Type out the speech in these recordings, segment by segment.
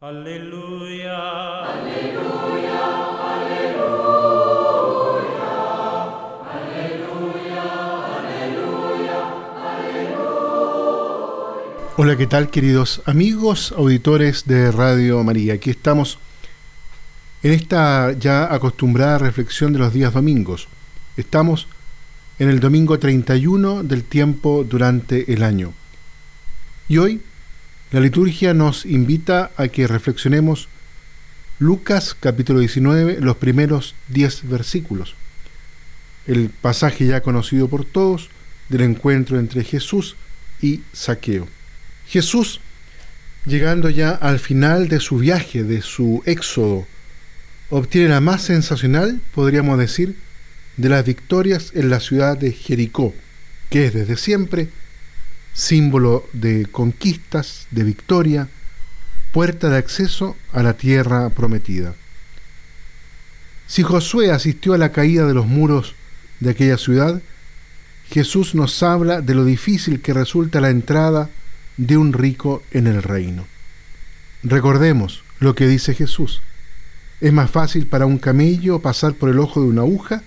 Aleluya. Aleluya. Aleluya. Aleluya. Aleluya. Hola, ¿qué tal queridos amigos, auditores de Radio María? Aquí estamos en esta ya acostumbrada reflexión de los días domingos. Estamos en el domingo 31 del tiempo durante el año. Y hoy la liturgia nos invita a que reflexionemos Lucas capítulo 19, los primeros 10 versículos. El pasaje ya conocido por todos del encuentro entre Jesús y Saqueo. Jesús, llegando ya al final de su viaje, de su éxodo, obtiene la más sensacional, podríamos decir, de las victorias en la ciudad de Jericó, que es desde siempre símbolo de conquistas, de victoria, puerta de acceso a la tierra prometida. Si Josué asistió a la caída de los muros de aquella ciudad, Jesús nos habla de lo difícil que resulta la entrada de un rico en el reino. Recordemos lo que dice Jesús. Es más fácil para un camello pasar por el ojo de una aguja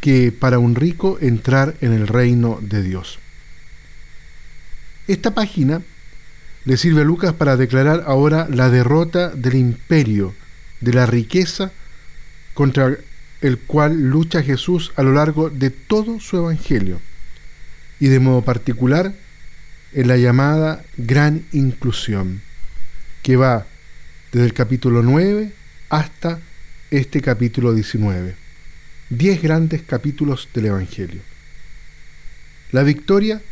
que para un rico entrar en el reino de Dios. Esta página le sirve a Lucas para declarar ahora la derrota del imperio, de la riqueza contra el cual lucha Jesús a lo largo de todo su evangelio, y de modo particular en la llamada gran inclusión, que va desde el capítulo 9 hasta este capítulo 19. Diez grandes capítulos del Evangelio. La victoria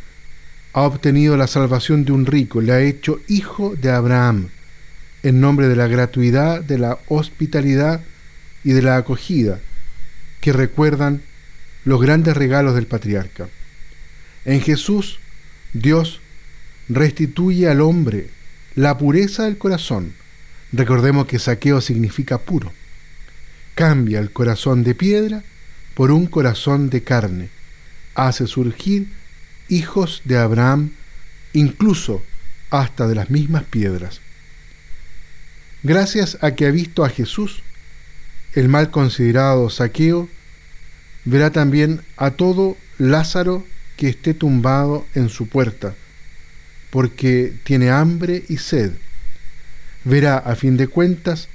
ha obtenido la salvación de un rico, le ha hecho hijo de Abraham, en nombre de la gratuidad, de la hospitalidad y de la acogida, que recuerdan los grandes regalos del patriarca. En Jesús, Dios restituye al hombre la pureza del corazón. Recordemos que saqueo significa puro. Cambia el corazón de piedra por un corazón de carne. Hace surgir hijos de Abraham, incluso hasta de las mismas piedras. Gracias a que ha visto a Jesús, el mal considerado saqueo verá también a todo Lázaro que esté tumbado en su puerta, porque tiene hambre y sed. Verá, a fin de cuentas,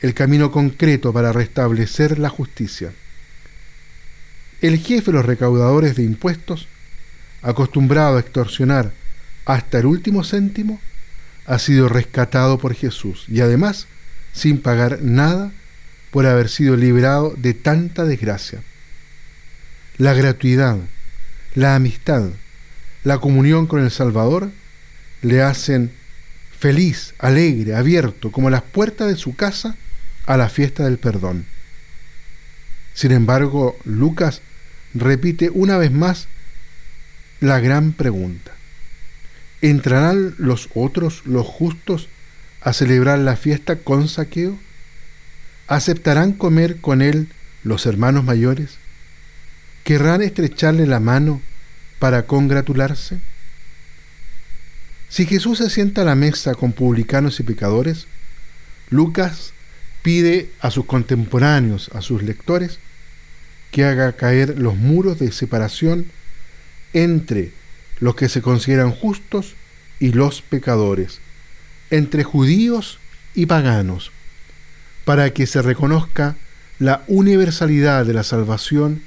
el camino concreto para restablecer la justicia. El jefe de los recaudadores de impuestos acostumbrado a extorsionar hasta el último céntimo, ha sido rescatado por Jesús y además sin pagar nada por haber sido liberado de tanta desgracia. La gratuidad, la amistad, la comunión con el Salvador le hacen feliz, alegre, abierto, como las puertas de su casa a la fiesta del perdón. Sin embargo, Lucas repite una vez más la gran pregunta. ¿Entrarán los otros, los justos, a celebrar la fiesta con saqueo? ¿Aceptarán comer con él los hermanos mayores? ¿Querrán estrecharle la mano para congratularse? Si Jesús se sienta a la mesa con publicanos y pecadores, Lucas pide a sus contemporáneos, a sus lectores, que haga caer los muros de separación entre los que se consideran justos y los pecadores, entre judíos y paganos, para que se reconozca la universalidad de la salvación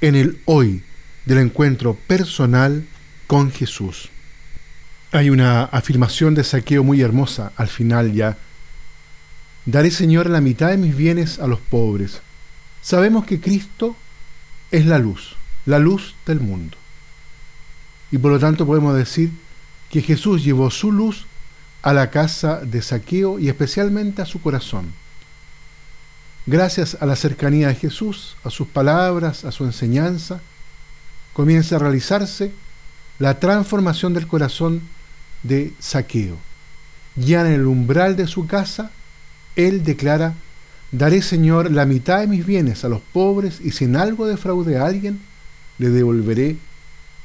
en el hoy del encuentro personal con Jesús. Hay una afirmación de saqueo muy hermosa al final ya. Daré Señor la mitad de mis bienes a los pobres. Sabemos que Cristo es la luz, la luz del mundo. Y por lo tanto podemos decir que Jesús llevó su luz a la casa de saqueo y especialmente a su corazón. Gracias a la cercanía de Jesús, a sus palabras, a su enseñanza, comienza a realizarse la transformación del corazón de saqueo. Ya en el umbral de su casa, él declara, daré Señor la mitad de mis bienes a los pobres y si en algo defraude a alguien, le devolveré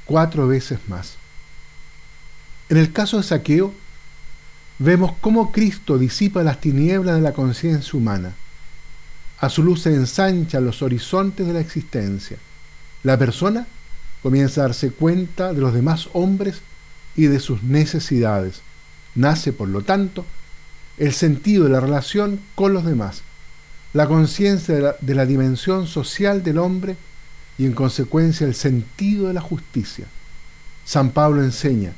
cuatro veces más. En el caso de Saqueo, vemos cómo Cristo disipa las tinieblas de la conciencia humana. A su luz se ensanchan los horizontes de la existencia. La persona comienza a darse cuenta de los demás hombres y de sus necesidades. Nace, por lo tanto, el sentido de la relación con los demás, la conciencia de, de la, dimensión social del hombre y en consecuencia el sentido de la justicia. San Pablo enseña,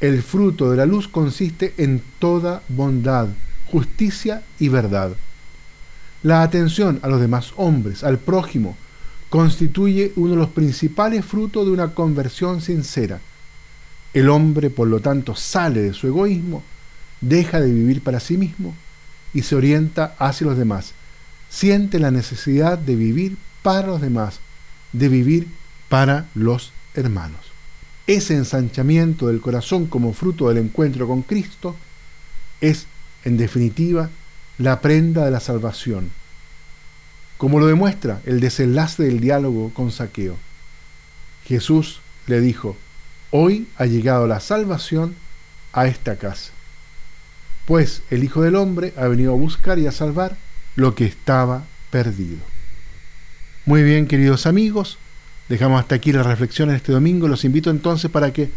el fruto de la luz consiste en toda bondad, justicia y verdad. La atención a los demás hombres, al prójimo, constituye uno de los principales frutos de una conversión sincera. El hombre, por lo tanto, sale de su egoísmo, deja de vivir para sí mismo y se orienta hacia los demás. Siente la necesidad de vivir para los demás, de vivir para los hermanos. Ese ensanchamiento del corazón como fruto del encuentro con Cristo es, en definitiva, la prenda de la salvación, como lo demuestra el desenlace del diálogo con Saqueo. Jesús le dijo, hoy ha llegado la salvación a esta casa, pues el Hijo del Hombre ha venido a buscar y a salvar lo que estaba perdido. Muy bien, queridos amigos, dejamos hasta aquí la reflexión en este domingo. Los invito entonces para que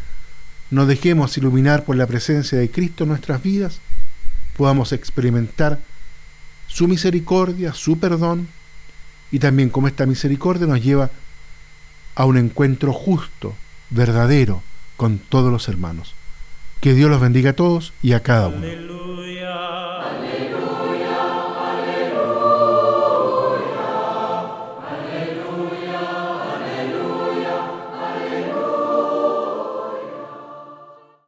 nos dejemos iluminar por la presencia de Cristo en nuestras vidas, podamos experimentar su misericordia, su perdón, y también cómo esta misericordia nos lleva a un encuentro justo, verdadero, con todos los hermanos. Que Dios los bendiga a todos y a cada uno.